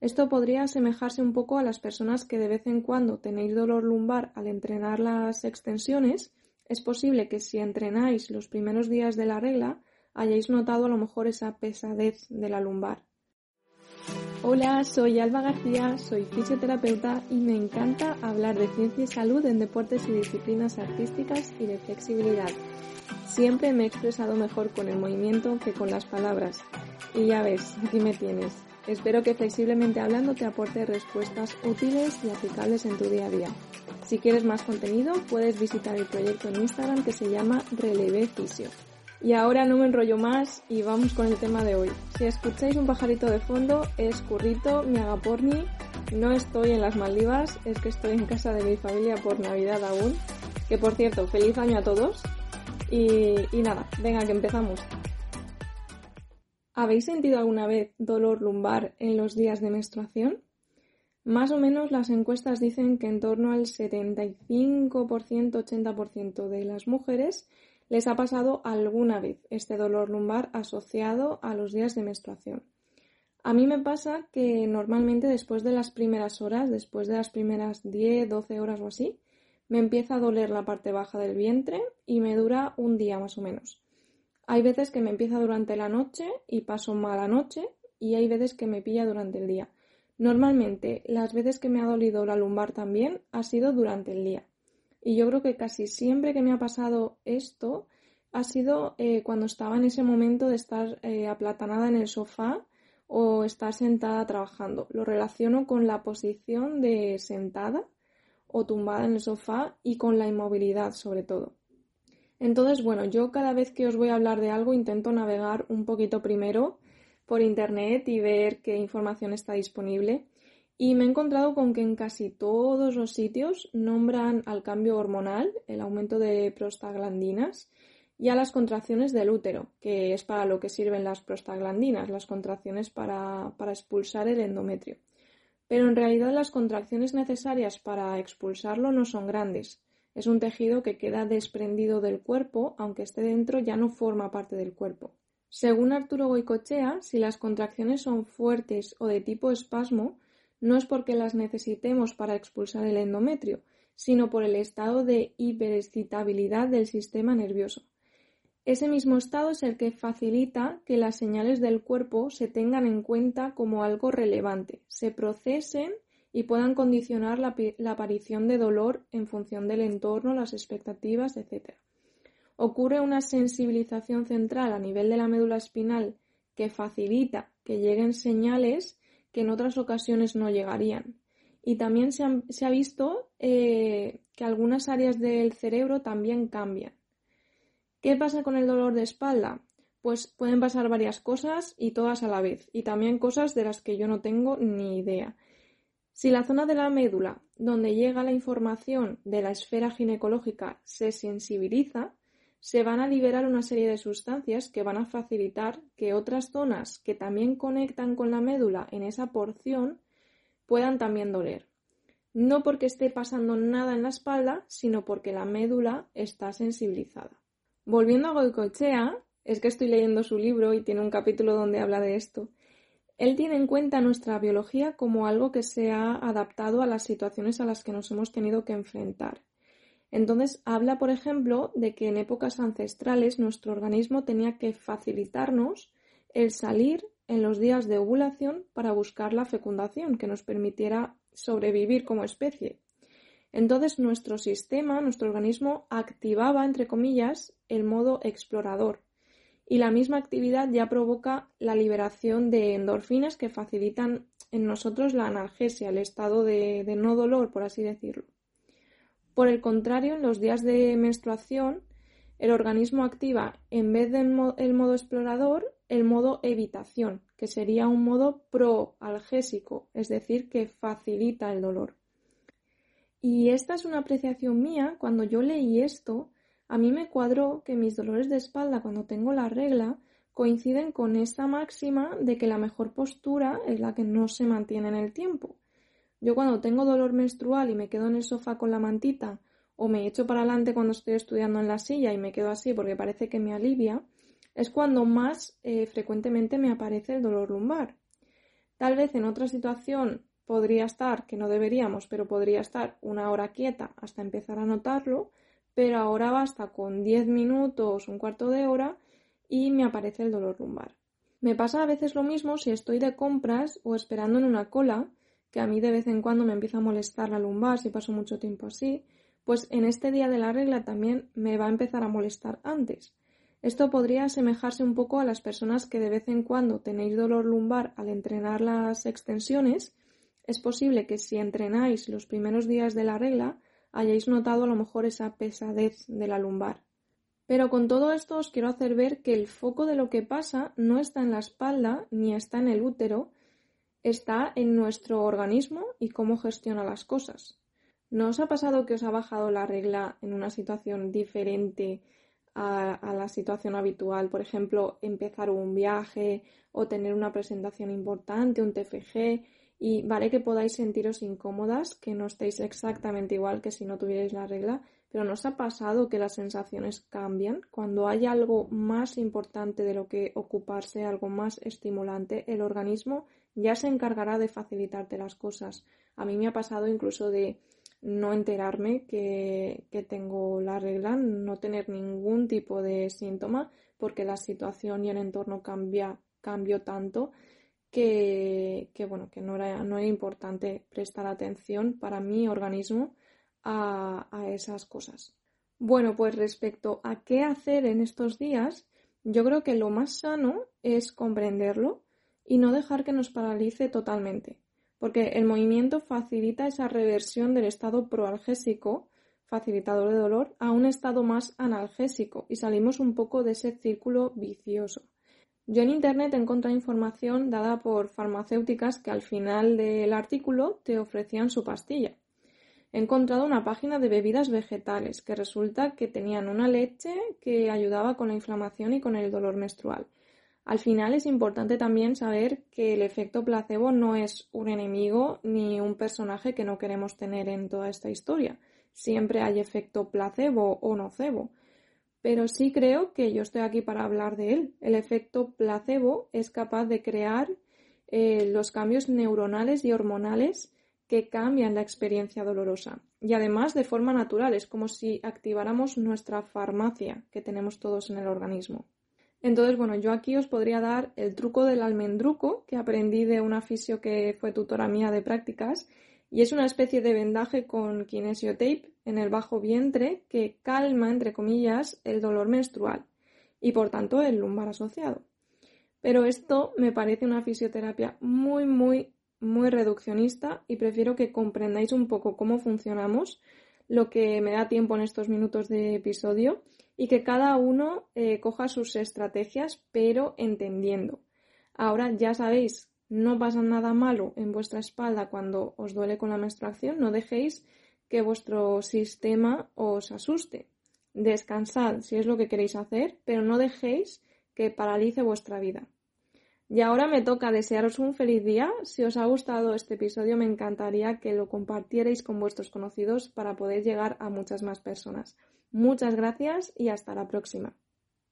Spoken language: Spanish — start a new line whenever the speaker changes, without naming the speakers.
Esto podría asemejarse un poco a las personas que de vez en cuando tenéis dolor lumbar al entrenar las extensiones. Es posible que si entrenáis los primeros días de la regla hayáis notado a lo mejor esa pesadez de la lumbar. Hola, soy Alba García, soy fisioterapeuta y me encanta hablar de ciencia y salud en deportes y disciplinas artísticas y de flexibilidad. Siempre me he expresado mejor con el movimiento que con las palabras. Y ya ves, aquí me tienes. Espero que flexiblemente hablando te aporte respuestas útiles y aplicables en tu día a día. Si quieres más contenido, puedes visitar el proyecto en Instagram que se llama Relevé Fisio. Y ahora no me enrollo más y vamos con el tema de hoy. Si escucháis un pajarito de fondo, es Currito, mi agaporni. No estoy en las Maldivas, es que estoy en casa de mi familia por Navidad aún. Que por cierto, feliz año a todos. Y, y nada, venga que empezamos. ¿Habéis sentido alguna vez dolor lumbar en los días de menstruación? Más o menos las encuestas dicen que en torno al 75%-80% de las mujeres les ha pasado alguna vez este dolor lumbar asociado a los días de menstruación. A mí me pasa que normalmente después de las primeras horas, después de las primeras 10, 12 horas o así, me empieza a doler la parte baja del vientre y me dura un día más o menos. Hay veces que me empieza durante la noche y paso mala noche y hay veces que me pilla durante el día. Normalmente las veces que me ha dolido la lumbar también ha sido durante el día. Y yo creo que casi siempre que me ha pasado esto ha sido eh, cuando estaba en ese momento de estar eh, aplatanada en el sofá o estar sentada trabajando. Lo relaciono con la posición de sentada o tumbada en el sofá y con la inmovilidad sobre todo. Entonces, bueno, yo cada vez que os voy a hablar de algo intento navegar un poquito primero por internet y ver qué información está disponible y me he encontrado con que en casi todos los sitios nombran al cambio hormonal, el aumento de prostaglandinas, y a las contracciones del útero, que es para lo que sirven las prostaglandinas, las contracciones para, para expulsar el endometrio. Pero en realidad las contracciones necesarias para expulsarlo no son grandes. Es un tejido que queda desprendido del cuerpo, aunque esté dentro ya no forma parte del cuerpo. Según Arturo Goicochea, si las contracciones son fuertes o de tipo espasmo, no es porque las necesitemos para expulsar el endometrio, sino por el estado de hiperexcitabilidad del sistema nervioso. Ese mismo estado es el que facilita que las señales del cuerpo se tengan en cuenta como algo relevante, se procesen y puedan condicionar la, aparición de dolor en función del entorno, las expectativas, etc. Ocurre una sensibilización central a nivel de la médula espinal que facilita que lleguen señales que en otras ocasiones no llegarían. Y también se, ha visto eh, que algunas áreas del cerebro también cambian. ¿Qué pasa con el dolor de espalda? Pues pueden pasar varias cosas y todas a la vez, y también cosas de las que yo no tengo ni idea. Si la zona de la médula donde llega la información de la esfera ginecológica se sensibiliza, se van a liberar una serie de sustancias que van a facilitar que otras zonas que también conectan con la médula en esa porción puedan también doler. No porque esté pasando nada en la espalda, sino porque la médula está sensibilizada. Volviendo a Goicoechea, es que estoy leyendo su libro y tiene un capítulo donde habla de esto. Él tiene en cuenta nuestra biología como algo que se ha adaptado a las situaciones a las que nos hemos tenido que enfrentar. Entonces habla, por ejemplo, de que en épocas ancestrales nuestro organismo tenía que facilitarnos el salir en los días de ovulación para buscar la fecundación que nos permitiera sobrevivir como especie. Entonces nuestro sistema, nuestro organismo activaba, entre comillas, el modo explorador. Y la misma actividad ya provoca la liberación de endorfinas que facilitan en nosotros la analgesia, el estado de, no dolor, por así decirlo. Por el contrario, en los días de menstruación, el organismo activa, en vez del modo explorador, el modo evitación, que sería un modo proalgésico, es decir, que facilita el dolor. Y esta es una apreciación mía. Cuando yo leí esto, a mí me cuadró que mis dolores de espalda cuando tengo la regla coinciden con esta máxima de que la mejor postura es la que no se mantiene en el tiempo. Yo cuando tengo dolor menstrual y me quedo en el sofá con la mantita o me echo para adelante cuando estoy estudiando en la silla y me quedo así porque parece que me alivia, es cuando más eh, frecuentemente me aparece el dolor lumbar. Tal vez en otra situación podría estar, que no deberíamos, pero podría estar una hora quieta hasta empezar a notarlo, pero ahora basta con 10 minutos, un cuarto de hora y me aparece el dolor lumbar. Me pasa a veces lo mismo si estoy de compras o esperando en una cola, que a mí de vez en cuando me empieza a molestar la lumbar si paso mucho tiempo así, pues en este día de la regla también me va a empezar a molestar antes. Esto podría asemejarse un poco a las personas que de vez en cuando tenéis dolor lumbar al entrenar las extensiones. Es posible que si entrenáis los primeros días de la regla hayáis notado a lo mejor esa pesadez de la lumbar. Pero con todo esto os quiero hacer ver que el foco de lo que pasa no está en la espalda ni está en el útero, está en nuestro organismo y cómo gestiona las cosas. ¿No os ha pasado que os ha bajado la regla en una situación diferente a, la situación habitual, por ejemplo, empezar un viaje o tener una presentación importante, un TFG, y vale que podáis sentiros incómodas, que no estéis exactamente igual que si no tuvierais la regla, pero ¿nos ha pasado que las sensaciones cambian? Cuando hay algo más importante de lo que ocuparse, algo más estimulante, el organismo ya se encargará de facilitarte las cosas. A mí me ha pasado incluso de no enterarme que, tengo la regla, no tener ningún tipo de síntoma, porque la situación y el entorno cambia, cambió tanto que, bueno, que no era, no importante prestar atención para mi organismo a, a esas cosas. Bueno, pues respecto a qué hacer en estos días, yo creo que lo más sano es comprenderlo y no dejar que nos paralice totalmente porque el movimiento facilita esa reversión del estado proalgésico, facilitador de dolor, a un estado más analgésico y salimos un poco de ese círculo vicioso. Yo en Internet he encontrado información dada por farmacéuticas que al final del artículo te ofrecían su pastilla. He encontrado una página de bebidas vegetales que resulta que tenían una leche que ayudaba con la inflamación y con el dolor menstrual. Al final es importante también saber que el efecto placebo no es un enemigo ni un personaje que no queremos tener en toda esta historia. Siempre hay efecto placebo o nocebo. Pero sí creo que yo estoy aquí para hablar de él. El efecto placebo es capaz de crear eh, los cambios neuronales y hormonales que cambian la experiencia dolorosa. Y además de forma natural, es como si activáramos nuestra farmacia que tenemos todos en el organismo. Entonces, bueno, yo aquí os podría dar el truco del almendruco que aprendí de una fisio que fue tutora mía de prácticas y es una especie de vendaje con kinesiotape en el bajo vientre que calma, entre comillas, el dolor menstrual y por tanto el lumbar asociado. Pero esto me parece una fisioterapia muy, muy, muy reduccionista y prefiero que comprendáis un poco cómo funcionamos, lo que me da tiempo en estos minutos de episodio y que cada uno eh, coja sus estrategias, pero entendiendo. Ahora ya sabéis, no pasa nada malo en vuestra espalda cuando os duele con la menstruación, no dejéis que vuestro sistema os asuste. Descansad si es lo que queréis hacer, pero no dejéis que paralice vuestra vida. Y ahora me toca desearos un feliz día. Si os ha gustado este episodio, me encantaría que lo compartierais con vuestros conocidos para poder llegar a muchas más personas. Muchas gracias y hasta la próxima.